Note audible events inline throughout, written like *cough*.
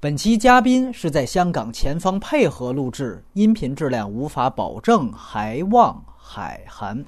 本期嘉宾是在香港前方配合录制，音频质量无法保证，还望海涵。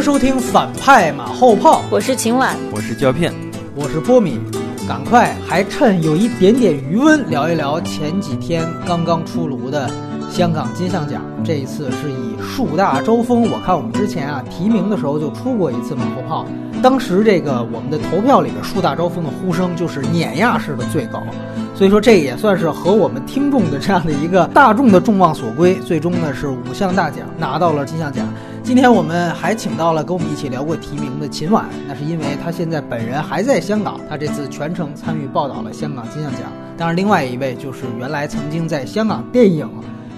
迎收听反派马后炮，我是秦晚，我是胶片，我是波米。赶快，还趁有一点点余温，聊一聊前几天刚刚出炉的香港金像奖。这一次是以树大招风，我看我们之前啊提名的时候就出过一次马后炮，当时这个我们的投票里的树大招风的呼声就是碾压式的最高，所以说这也算是和我们听众的这样的一个大众的众望所归。最终呢是五项大奖拿到了金像奖。今天我们还请到了跟我们一起聊过提名的秦婉，那是因为他现在本人还在香港，他这次全程参与报道了香港金像奖。当然，另外一位就是原来曾经在香港电影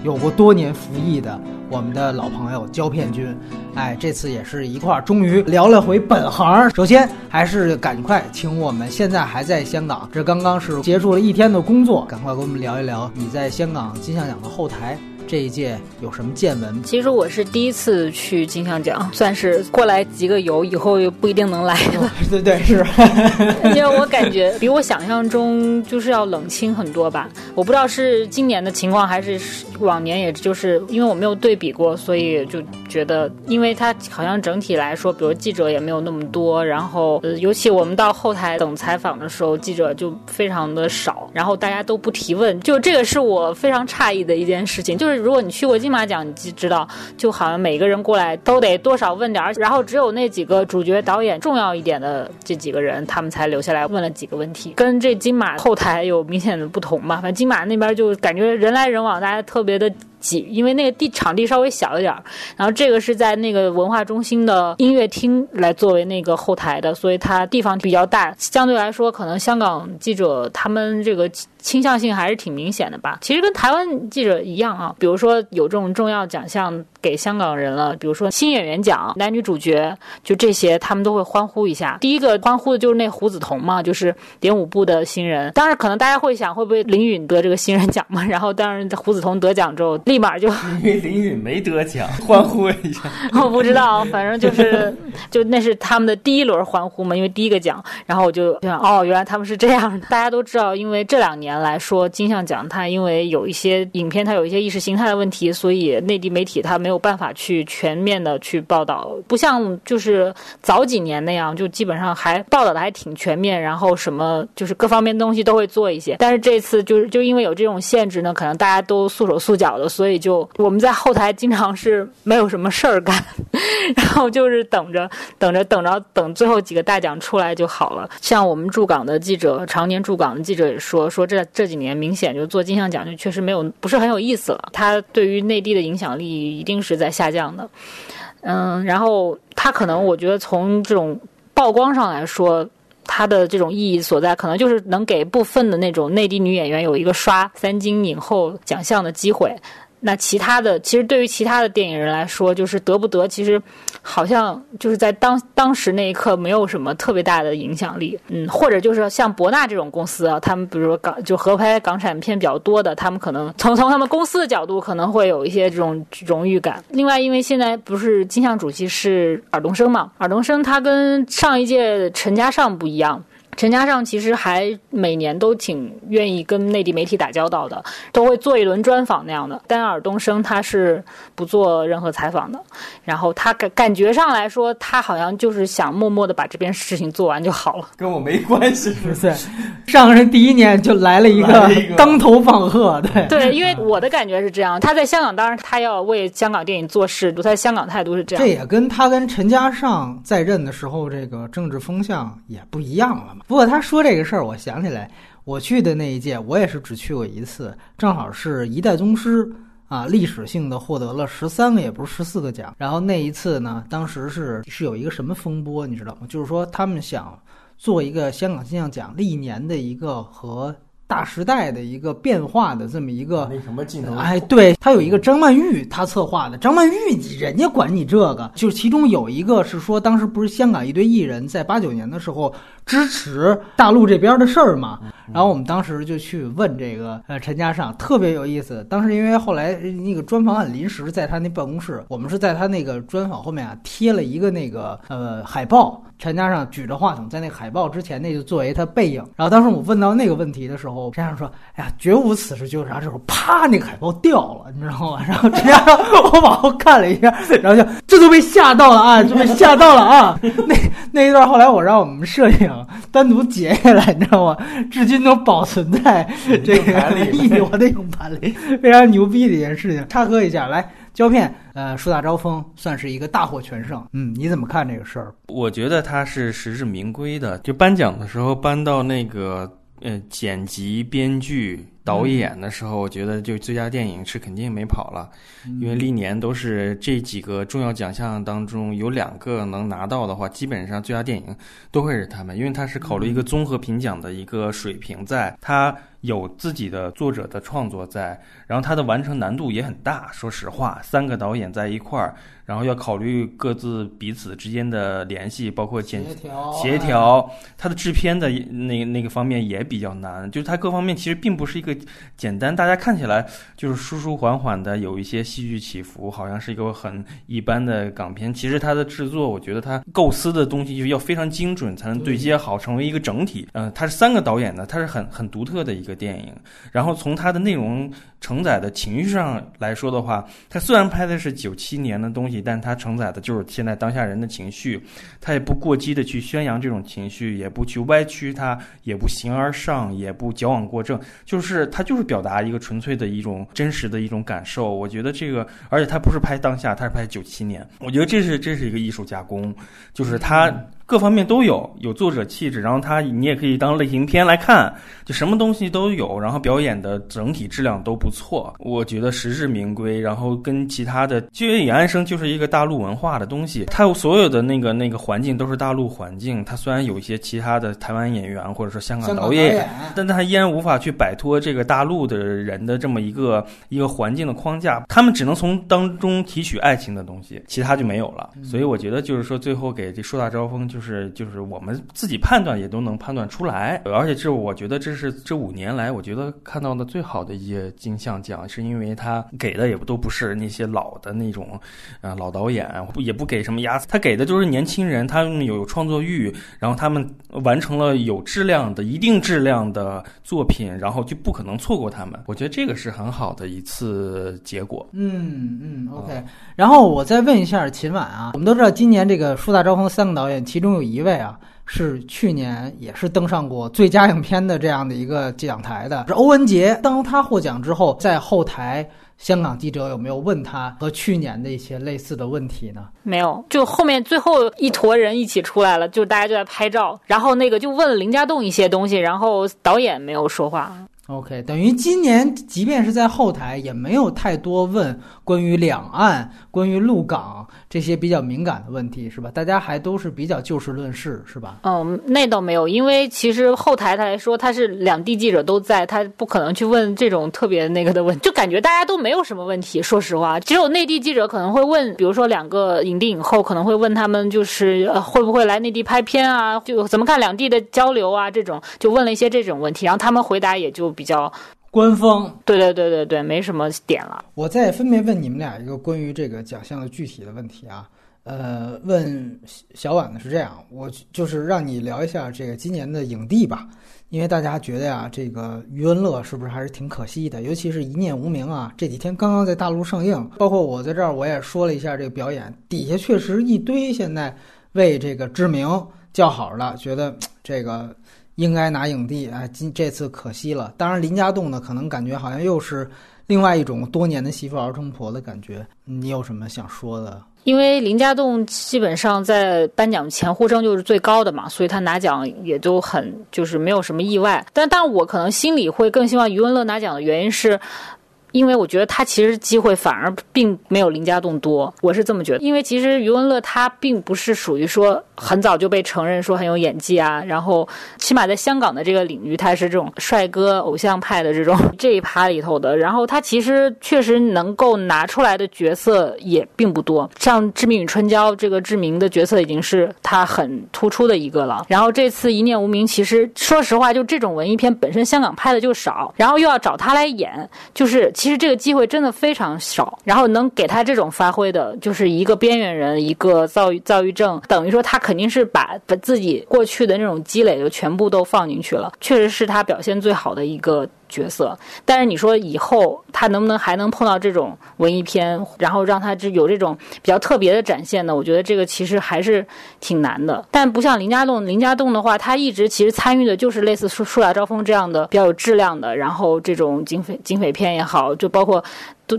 有过多年服役的我们的老朋友胶片君，哎，这次也是一块儿终于聊了回本行。首先还是赶快请我们现在还在香港，这刚刚是结束了一天的工作，赶快跟我们聊一聊你在香港金像奖的后台。这一届有什么见闻？其实我是第一次去金像奖，算是过来集个邮，以后又不一定能来了。*laughs* 对对是，*laughs* 因为我感觉比我想象中就是要冷清很多吧。我不知道是今年的情况还是往年，也就是因为我没有对比过，所以就觉得，因为它好像整体来说，比如记者也没有那么多，然后呃，尤其我们到后台等采访的时候，记者就非常的少，然后大家都不提问，就这个是我非常诧异的一件事情，就是。如果你去过金马奖，你就知道，就好像每个人过来都得多少问点，然后只有那几个主角、导演重要一点的这几个人，他们才留下来问了几个问题，跟这金马后台有明显的不同嘛。反正金马那边就感觉人来人往，大家特别的。挤，因为那个地场地稍微小一点儿，然后这个是在那个文化中心的音乐厅来作为那个后台的，所以它地方比较大，相对来说可能香港记者他们这个倾向性还是挺明显的吧。其实跟台湾记者一样啊，比如说有这种重要奖项给香港人了，比如说新演员奖、男女主角，就这些他们都会欢呼一下。第一个欢呼的就是那胡子彤嘛，就是点舞部的新人。当然可能大家会想会不会林允得这个新人奖嘛？*laughs* 然后当然胡子彤得奖之后。立马就因为林允没得奖，欢呼一下。*laughs* 我不知道，反正就是，*laughs* 就那是他们的第一轮欢呼嘛，因为第一个奖。然后我就想，哦，原来他们是这样的。大家都知道，因为这两年来说，金像奖它因为有一些影片，它有一些意识形态的问题，所以内地媒体它没有办法去全面的去报道，不像就是早几年那样，就基本上还报道的还挺全面，然后什么就是各方面东西都会做一些。但是这次就是就因为有这种限制呢，可能大家都束手束脚的。所以就我们在后台经常是没有什么事儿干，*laughs* 然后就是等着等着等着等最后几个大奖出来就好了。像我们驻港的记者，常年驻港的记者也说说这这几年明显就做金像奖就确实没有不是很有意思了。它对于内地的影响力一定是在下降的。嗯，然后它可能我觉得从这种曝光上来说。它的这种意义所在，可能就是能给部分的那种内地女演员有一个刷三金影后奖项的机会。那其他的，其实对于其他的电影人来说，就是得不得，其实好像就是在当当时那一刻没有什么特别大的影响力。嗯，或者就是像博纳这种公司啊，他们比如说港就合拍港产片比较多的，他们可能从从他们公司的角度可能会有一些这种荣誉感。另外，因为现在不是金像主席是尔冬升嘛，尔冬升他跟上一届陈嘉上不一样。陈嘉上其实还每年都挺愿意跟内地媒体打交道的，都会做一轮专访那样的。但尔冬升他是不做任何采访的，然后他感感觉上来说，他好像就是想默默的把这边事情做完就好了，跟我没关系，是不是？上任第一年就来了一个 *laughs* 当头棒喝，对对，因为我的感觉是这样。他在香港，当然他要为香港电影做事，他在香港态度是这样。这也跟他跟陈嘉上在任的时候这个政治风向也不一样了嘛。不过他说这个事儿，我想起来，我去的那一届，我也是只去过一次，正好是一代宗师啊，历史性的获得了十三个，也不是十四个奖。然后那一次呢，当时是是有一个什么风波，你知道吗？就是说他们想做一个香港金像奖历年的一个和。大时代的一个变化的这么一个。那什么镜头？哎，对他有一个张曼玉，他策划的。张曼玉，你人家管你这个，就是其中有一个是说，当时不是香港一堆艺人在八九年的时候支持大陆这边的事儿嘛？然后我们当时就去问这个呃陈嘉上，特别有意思。当时因为后来那个专访很临时，在他那办公室，我们是在他那个专访后面啊贴了一个那个呃海报，陈嘉上举着话筒在那海报之前，那就作为他背影。然后当时我问到那个问题的时候，陈嘉上说：“哎呀，绝无此事。”就是啥时候，啪，那个海报掉了，你知道吗？*laughs* 然后陈嘉上我往后看了一下，然后就这都被吓到了啊，就被吓到了啊。那那一段后来我让我们摄影单独截下来，你知道吗？*laughs* 至今都保存在这个 *laughs* 一我的硬盘里，非常牛逼的一件事情。插科一下，来胶片，呃，树大招风算是一个大获全胜。嗯，你怎么看这个事儿？我觉得他是实至名归的。就颁奖的时候颁到那个呃剪辑、编剧、导演的时候，我觉得就最佳电影是肯定没跑了，因为历年都是这几个重要奖项当中有两个能拿到的话，基本上最佳电影都会是他们，因为他是考虑一个综合评奖的一个水平在，他有自己的作者的创作在，然后它的完成难度也很大。说实话，三个导演在一块儿，然后要考虑各自彼此之间的联系，包括剪协调协调，它的制片的那那个方面也比较难，就是它各方面其实并不是一个简单，大家看起来就是舒舒缓缓的，有一些戏剧起伏，好像是一个很一般的港片。其实它的制作，我觉得它构思的东西就要非常精准，才能对接好，成为一个整体。嗯、它是三个导演的，它是很很独特的一个电影。然后从它的内容承载的情绪上来说的话，它虽然拍的是九七年的东西，但它承载的就是现在当下人的情绪。它也不过激的去宣扬这种情绪，也不去歪曲它，也不形而上，也不矫枉过正，就是他就是表达一个纯粹的一种真实的一种感受。我觉得这个，而且他不是拍当下，他是拍九七年。我觉得这是这是一个艺术加工，就是他。各方面都有，有作者气质，然后它你也可以当类型片来看，就什么东西都有，然后表演的整体质量都不错，我觉得实至名归。然后跟其他的，就因为《野安生》就是一个大陆文化的东西，它所有的那个那个环境都是大陆环境，它虽然有一些其他的台湾演员或者说香港导演，导演但他依然无法去摆脱这个大陆的人的这么一个一个环境的框架，他们只能从当中提取爱情的东西，其他就没有了。所以我觉得就是说，最后给这树大招风，就是就是我们自己判断也都能判断出来，而且这我觉得这是这五年来我觉得看到的最好的一些金像奖，是因为他给的也都不是那些老的那种，呃老导演，也不给什么压，他给的就是年轻人，他们有创作欲，然后他们完成了有质量的、一定质量的作品，然后就不可能错过他们。我觉得这个是很好的一次结果。嗯嗯，OK。然后我再问一下秦晚啊，我们都知道今年这个树大招风三个导演，其中有一位啊是去年也是登上过最佳影片的这样的一个讲台的，是欧文杰。当他获奖之后，在后台。香港记者有没有问他和去年的一些类似的问题呢？没有，就后面最后一坨人一起出来了，就大家就在拍照，然后那个就问林家栋一些东西，然后导演没有说话。OK，等于今年即便是在后台，也没有太多问关于两岸、关于陆港这些比较敏感的问题，是吧？大家还都是比较就事论事，是吧？嗯，那倒没有，因为其实后台他来说，他是两地记者都在，他不可能去问这种特别那个的问题，就感觉大家都没有什么问题。说实话，只有内地记者可能会问，比如说两个影帝影后可能会问他们，就是呃会不会来内地拍片啊，就怎么看两地的交流啊，这种就问了一些这种问题，然后他们回答也就比较，官方，对对对对对，没什么点了。我再分别问你们俩一个关于这个奖项的具体的问题啊。呃，问小婉的是这样，我就是让你聊一下这个今年的影帝吧，因为大家觉得呀，这个余文乐是不是还是挺可惜的？尤其是一念无名啊，这几天刚刚在大陆上映，包括我在这儿我也说了一下这个表演，底下确实一堆现在为这个知名叫好的，觉得这个应该拿影帝啊，今这次可惜了。当然，林家栋呢，可能感觉好像又是另外一种多年的媳妇熬成婆的感觉。你有什么想说的？因为林家栋基本上在颁奖前呼声就是最高的嘛，所以他拿奖也都很就是没有什么意外。但但我可能心里会更希望余文乐拿奖的原因是，因为我觉得他其实机会反而并没有林家栋多，我是这么觉得。因为其实余文乐他并不是属于说很早就被承认说很有演技啊，然后起码在香港的这个领域，他是这种帅哥偶像派的这种这一趴里头的。然后他其实确实能够拿出来的角色也并不多，像《致命与春娇》这个志明的角色已经是他很突出的一个了。然后这次《一念无名》，其实说实话，就这种文艺片本身香港拍的就少，然后又要找他来演，就是其实这个机会真的非常少。然后能给他这种发挥的，就是一个边缘人，一个躁郁躁郁症，等于说他肯定是把把自己过去的那种积累就全部都放进去了，确实是他表现最好的一个。角色，但是你说以后他能不能还能碰到这种文艺片，然后让他这有这种比较特别的展现呢？我觉得这个其实还是挺难的。但不像林家栋，林家栋的话，他一直其实参与的就是类似《树树大招风》这样的比较有质量的，然后这种警匪警匪片也好，就包括。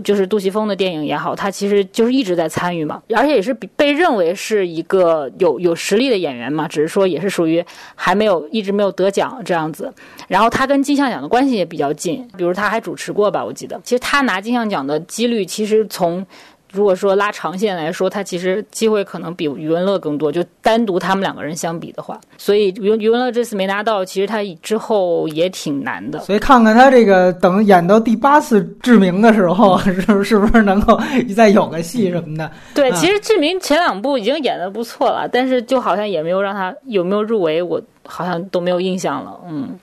就是杜琪峰的电影也好，他其实就是一直在参与嘛，而且也是被认为是一个有有实力的演员嘛，只是说也是属于还没有一直没有得奖这样子。然后他跟金像奖的关系也比较近，比如他还主持过吧，我记得。其实他拿金像奖的几率，其实从。如果说拉长线来说，他其实机会可能比余文乐更多。就单独他们两个人相比的话，所以余余文乐这次没拿到，其实他之后也挺难的。所以看看他这个等演到第八次志明的时候，是 *laughs* 不是不是能够再有个戏什么的？对，其实志明前两部已经演的不错了，但是就好像也没有让他有没有入围，我好像都没有印象了。嗯。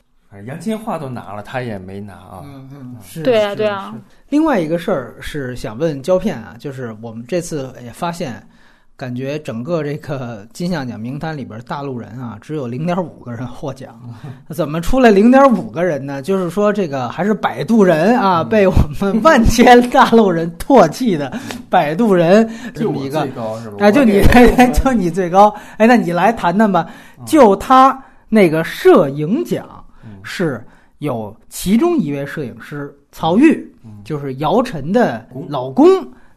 杨千嬅都拿了，他也没拿啊。嗯嗯，是。对啊，对啊。另外一个事儿是想问胶片啊，就是我们这次也发现，感觉整个这个金像奖名单里边，大陆人啊只有零点五个人获奖。*laughs* 怎么出来零点五个人呢？就是说这个还是摆渡人啊，被我们 *laughs* 万千大陆人唾弃的摆渡人 *laughs* 这么一个。最高是吧？哎，就你，就你最高。哎，那你来谈谈吧。就他那个摄影奖。是有其中一位摄影师曹郁，就是姚晨的老公，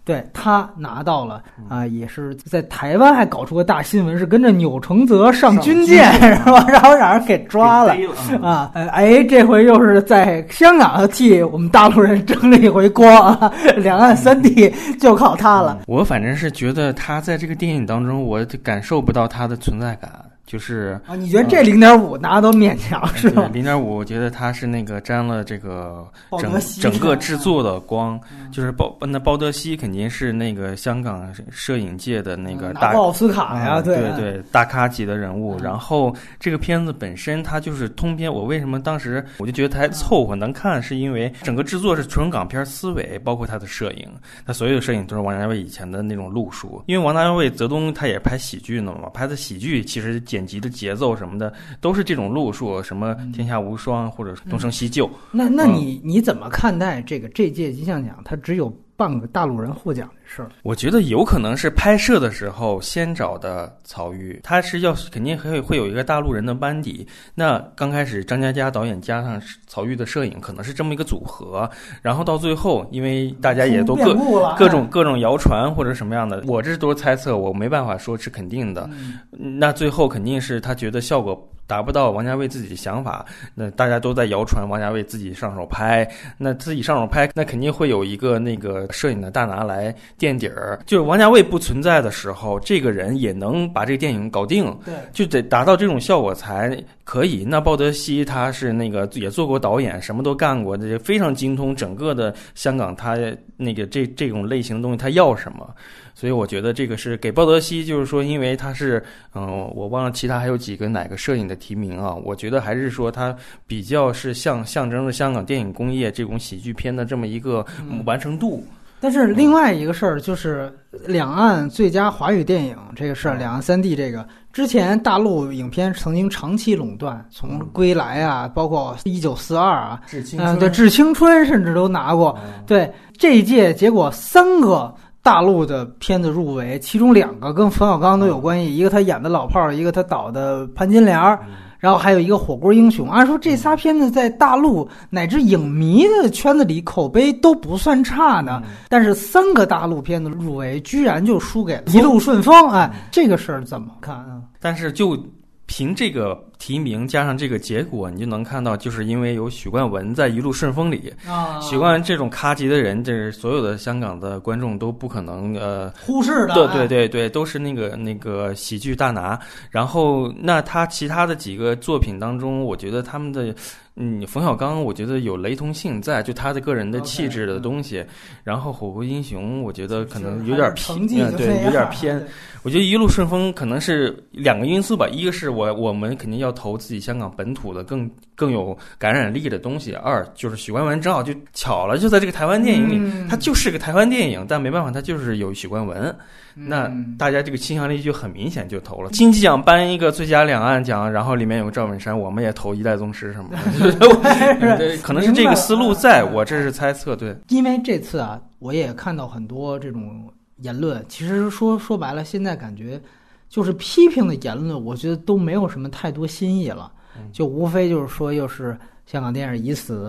对他拿到了啊，也是在台湾还搞出个大新闻，是跟着钮承泽上军舰是吧？*laughs* 然后让人给抓了啊！哎，这回又是在香港替我们大陆人争了一回光啊！*laughs* 两岸三地就靠他了。我反正是觉得他在这个电影当中，我感受不到他的存在感。就是啊，你觉得这零点五拿都勉强是吧？零点五，我觉得他是那个沾了这个整整个制作的光，就是包那包德西肯定是那个香港摄影界的那个大奥斯卡呀，对对大咖级的人物。然后这个片子本身它就是通篇，我为什么当时我就觉得它还凑合能看，是因为整个制作是纯港片思维，包括它的摄影，它所有的摄影都是王家卫以前的那种路数。因为王家卫泽东他也拍喜剧呢嘛，拍的喜剧其实。剪辑的节奏什么的都是这种路数，什么天下无双或者东成西就。那那你你怎么看待这个这届金像奖？它只有半个大陆人获奖的事儿？我觉得有可能是拍摄的时候先找的曹郁，他是要肯定会会有一个大陆人的班底。那刚开始张嘉佳导演加上曹郁的摄影，可能是这么一个组合。然后到最后，因为大家也都各各种各种谣传或者什么样的，我这都是猜测，我没办法说是肯定的。那最后肯定是他觉得效果达不到王家卫自己的想法，那大家都在谣传王家卫自己上手拍，那自己上手拍，那肯定会有一个那个摄影的大拿来垫底儿。就是王家卫不存在的时候，这个人也能把这个电影搞定，对，就得达到这种效果才可以。那鲍德西他是那个也做过导演，什么都干过，这非常精通整个的香港，他那个这这种类型的东西他要什么。所以我觉得这个是给鲍德西，就是说，因为他是，嗯，我忘了其他还有几个哪个摄影的提名啊？我觉得还是说他比较是象象征着香港电影工业这种喜剧片的这么一个完成度。但是另外一个事儿就是两岸最佳华语电影这个事儿，两岸三地这个之前大陆影片曾经长期垄断，从《归来》啊，包括《一九四二》啊，嗯，对，《致青春》甚至都拿过。对这一届，结果三个。大陆的片子入围，其中两个跟冯小刚都有关系，一个他演的老炮儿，一个他导的潘金莲儿，然后还有一个火锅英雄。按说这仨片子在大陆乃至影迷的圈子里口碑都不算差呢，但是三个大陆片子入围，居然就输给《一路顺风》。哎，这个事儿怎么看啊？但是就凭这个。提名加上这个结果，你就能看到，就是因为有许冠文在一路顺风里，啊，许冠文这种咖级的人，这是所有的香港的观众都不可能呃忽视的，对哎对对对，都是那个那个喜剧大拿。然后，那他其他的几个作品当中，我觉得他们的，嗯，冯小刚，我觉得有雷同性在，就他的个人的气质的嗯东西。然后《火锅英雄》，我觉得可能有点偏，嗯对，有点偏。我觉得一路顺风可能是两个因素吧，一个是我我们肯定要投自己香港本土的更更有感染力的东西，二就是许冠文正好就巧了，就在这个台湾电影里，嗯它就是个台湾电影，但没办法，它就是有许冠文。那嗯大家这个倾向力就很明显就投了。金鸡奖颁一个最佳两岸奖，然后里面有个赵本山，我们也投一代宗师什么的，*laughs* 可能是这个思路在，我这是猜测，对。因为这次啊，我也看到很多这种言论，其实说说白了，现在感觉就是批评的言论，我觉得都没有什么太多新意了，嗯就无非就是说又是香港电影已死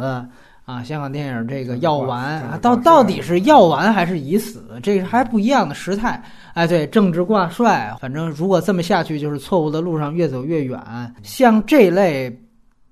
啊，香港电影这个药丸啊，到到底是药丸还是已死，这个还不一样的时态。哎，对，政治挂帅，反正如果这么下去，就是错误的路上越走越远。像这类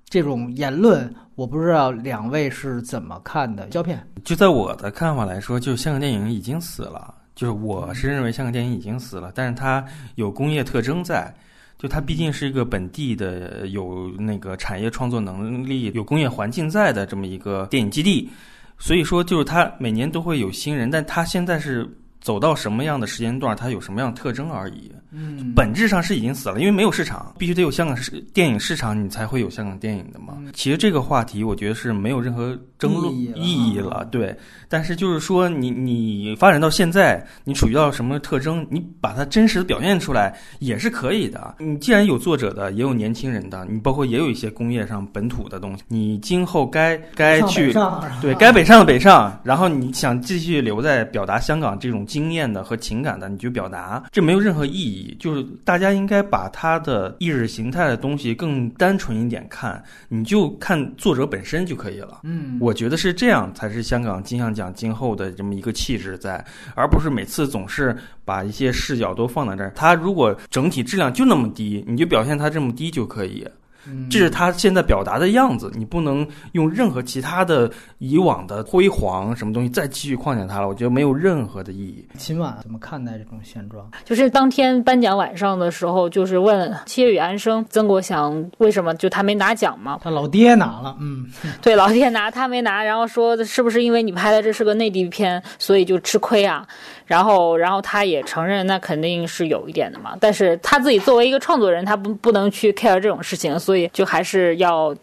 这种言论，我不知道两位是怎么看的？胶片。就在我的看法来说，就香港电影已经死了。就是我是认为香港电影已经死了，但是它有工业特征在，就它毕竟是一个本地的有那个产业创作能力、有工业环境在的这么一个电影基地，所以说就是它每年都会有新人，但它现在是走到什么样的时间段，它有什么样特征而已。嗯本质上是已经死了，因为没有市场，必须得有香港市电影市场，你才会有香港电影的嘛。其实这个话题，我觉得是没有任何争论意义了对。但是就是说你，你发展到现在，你处于到什么特征，你把它真实的表现出来也是可以的。你既然有作者的，也有年轻人的，你包括也有一些工业上本土的东西，你今后该该去对该北上的北上，然后你想继续留在表达香港这种经验的和情感的，你就表达，这没有任何意义。就是大家应该把他的意识形态的东西更单纯一点看，你就看作者本身就可以了。嗯，我觉得是这样才是香港金像奖今后的这么一个气质在，而不是每次总是把一些视角都放在这儿。它如果整体质量就那么低，你就表现它这么低就可以。嗯这是他现在表达的样子，你不能用任何其他的以往的辉煌什么东西再继续框架他了，我觉得没有任何的意义。秦晚怎么看待这种现状？就是当天颁奖晚上的时候，就是问《七月与安生》曾国祥为什么就他没拿奖嘛？他老爹拿了，嗯，对，老爹拿他没拿，然后说是不是因为你拍的这是个内地片，所以就吃亏啊？然后，然后他也承认那肯定是有一点的嘛，但是他自己作为一个创作人，他不不能去 care 这种事情，所以所以就还是要。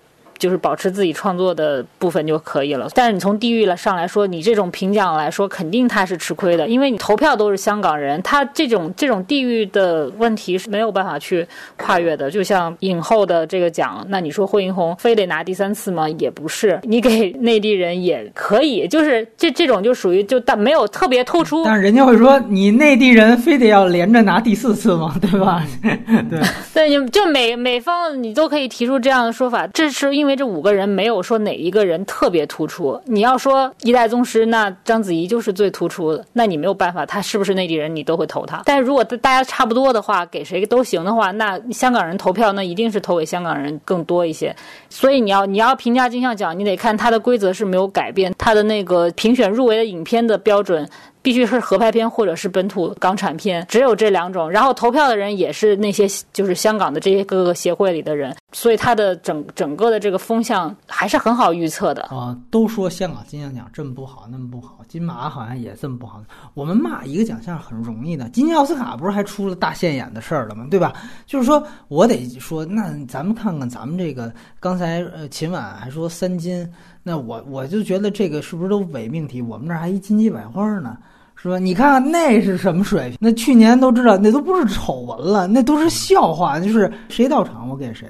就是保持自己创作的部分就可以了。但是你从地域了上来说，你这种评奖来说，肯定他是吃亏的，因为你投票都是香港人，他这种这种地域的问题是没有办法去跨越的。就像影后的这个奖，那你说惠英红非得拿第三次吗？也不是，你给内地人也可以，*laughs* 就是这这种就属于就但没有特别突出。但是人家会说你内地人非得要连着拿第四次吗？对吧？*laughs* 对，对，你就每每方你都可以提出这样的说法，这是因为为这五个人没有说哪一个人特别突出。你要说一代宗师，那章子怡就是最突出的，那你没有办法，他是不是内地人，你都会投他。但如果大家差不多的话，给谁都行的话，那香港人投票，那一定是投给香港人更多一些。所以你要你要评价金像奖，你得看它的规则是没有改变，它的那个评选入围的影片的标准。必须是合拍片或者是本土港产片，只有这两种。然后投票的人也是那些就是香港的这些各个协会里的人，所以它的整整个的这个风向还是很好预测的。啊，都说香港金像奖这么不好，那么不好，金马好像也这么不好。我们骂一个奖项很容易的，今年奥斯卡不是还出了大现眼的事儿了吗？对吧？就是说我得说，那咱们看看咱们这个，刚才呃秦晚还说三金，那我我就觉得这个是不是都伪命题？我们这还一金鸡百花呢。是吧？你看看那是什么水平？那去年都知道，那都不是丑闻了，那都是笑话。就是谁到场我给谁，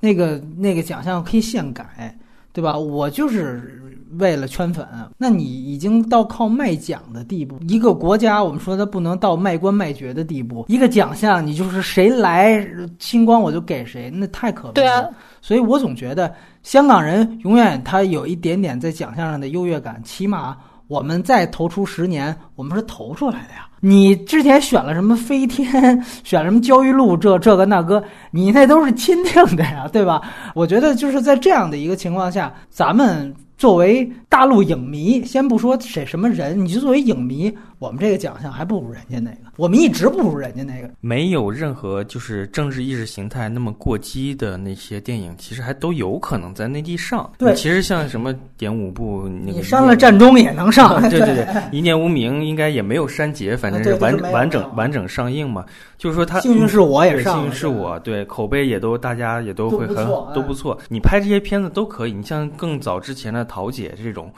那个那个奖项可以现改，对吧？我就是为了圈粉。那你已经到靠卖奖的地步，一个国家我们说它不能到卖官卖爵的地步，一个奖项你就是谁来星光我就给谁，那太可悲了。对啊，所以我总觉得香港人永远他有一点点在奖项上的优越感，起码。我们再投出十年，我们是投出来的呀。你之前选了什么飞天，选什么焦裕禄，这这个那个，你那都是钦定的呀，*laughs* 对吧？我觉得就是在这样的一个情况下，咱们。作为大陆影迷，先不说谁什么人，你就作为影迷，我们这个奖项还不如人家那个，我们一直不如人家那个。没有任何就是政治意识形态那么过激的那些电影，其实还都有可能在内地上。对，其实像什么点五部，你删了战中也能上。*laughs* 对对对，一念无名应该也没有删节，反正是完完整完整上映嘛。就是说，他幸运是我也上，幸运是我对口碑也都大家也都会很都不错。你拍这些片子都可以，你像更早之前的《桃姐》这种，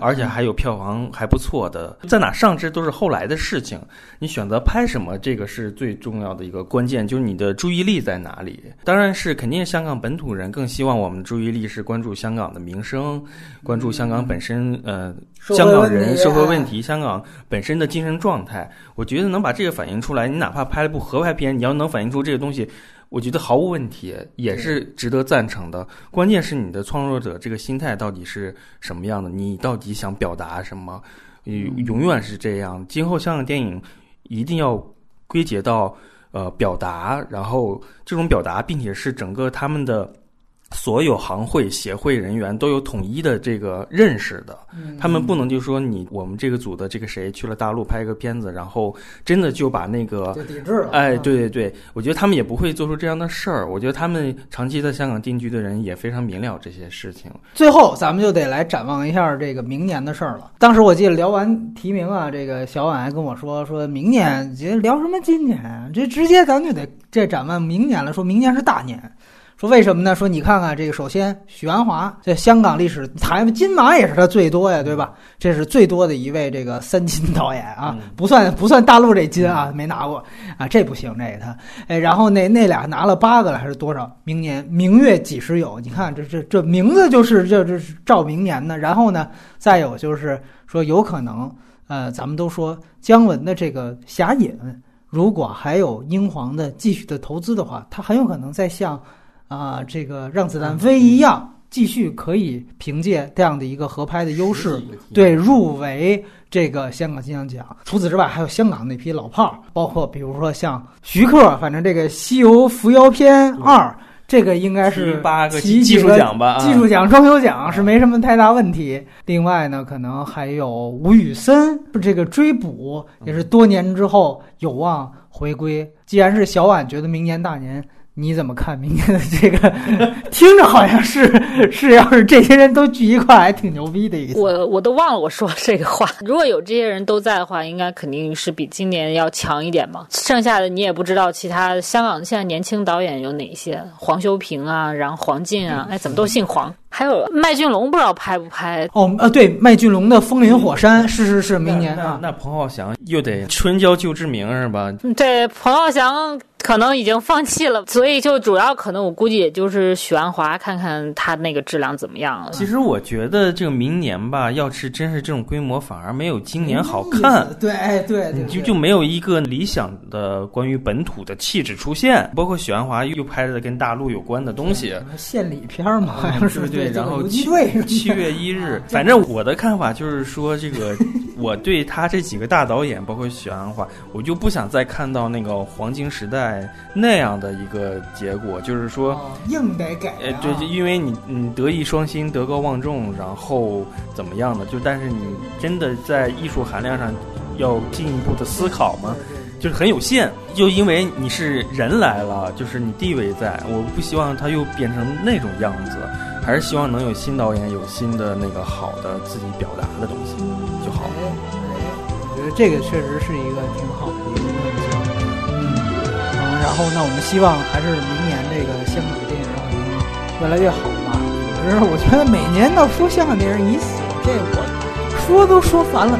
而且还有票房还不错的，在哪上这都是后来的事情。你选择拍什么，这个是最重要的一个关键，就是你的注意力在哪里。当然是肯定香港本土人更希望我们注意力是关注香港的名声，关注香港本身呃香港人社会问题，香港本身的精神状态。我觉得能把这个反映出来，你哪怕拍了部。合拍片，你要能反映出这个东西，我觉得毫无问题，也是值得赞成的。关键是你的创作者这个心态到底是什么样的？你到底想表达什么？永远是这样。今后香港电影一定要归结到呃表达，然后这种表达，并且是整个他们的。所有行会协会人员都有统一的这个认识的，他们不能就说你我们这个组的这个谁去了大陆拍一个片子，然后真的就把那个就抵制了。哎，对对对，我觉得他们也不会做出这样的事儿。我觉得他们长期在香港定居的人也非常明了这些事情。最后，咱们就得来展望一下这个明年的事儿了。当时我记得聊完提名啊，这个小婉还跟我说，说明年这聊什么今年，这直接咱就得这展望明年了，说明年是大年。说为什么呢？说你看看这个，首先许鞍华在香港历史台金马也是他最多呀，对吧？这是最多的一位这个三金导演啊，不算不算大陆这金啊，没拿过啊，这不行，这个他哎，然后那那俩拿了八个了还是多少？明年明月几时有？你看这这这名字就是这这是照明年的。然后呢，再有就是说有可能呃，咱们都说姜文的这个《侠隐》，如果还有英皇的继续的投资的话，他很有可能在向。啊，这个让子弹飞一样，继续可以凭借这样的一个合拍的优势，对入围这个香港金像奖。除此之外，还有香港那批老炮儿，包括比如说像徐克，反正这个《西游伏妖篇二》，这个应该是八个技术奖吧？技术奖、装修奖是没什么太大问题。另外呢，可能还有吴宇森，这个追捕也是多年之后有望回归。既然是小婉觉得明年大年。你怎么看明天的这个？*laughs* 听着好像是是，要是这些人都聚一块，还挺牛逼的一个。我我都忘了我说这个话。*laughs* 如果有这些人都在的话，应该肯定是比今年要强一点嘛。剩下的你也不知道，其他香港现在年轻导演有哪些？黄修平啊，然后黄进啊，哎，怎么都姓黄？还有麦浚龙，不知道拍不拍？哦，呃，对，麦浚龙的《风林火山》是是是，明年啊。那彭浩翔又得春娇救志明是吧？对，彭浩翔。可能已经放弃了，所以就主要可能我估计也就是许鞍华看看他那个质量怎么样了。其实我觉得这个明年吧，要是真是这种规模，反而没有今年好看。对，哎，对，你就就没有一个理想的关于本土的气质出现。包括许鞍华又拍的跟大陆有关的东西，献礼片嘛，好像是对。然后七七月一日，反正我的看法就是说，这个我对他这几个大导演，包括许鞍华，我就不想再看到那个黄金时代。那样的一个结果，就是说硬得改。呃，对，就因为你你德艺双馨、德高望重，然后怎么样的？就但是你真的在艺术含量上要进一步的思考吗？就是很有限。就因为你是人来了，就是你地位在，我不希望他又变成那种样子，还是希望能有新导演有新的那个好的自己表达的东西就好。我觉得这个确实是一个挺好的一个事情。嗯。然后，那我们希望还是明年这个香港电影能越来越好吧。可是我觉得每年到说香港电影已死，这我说都说烦了。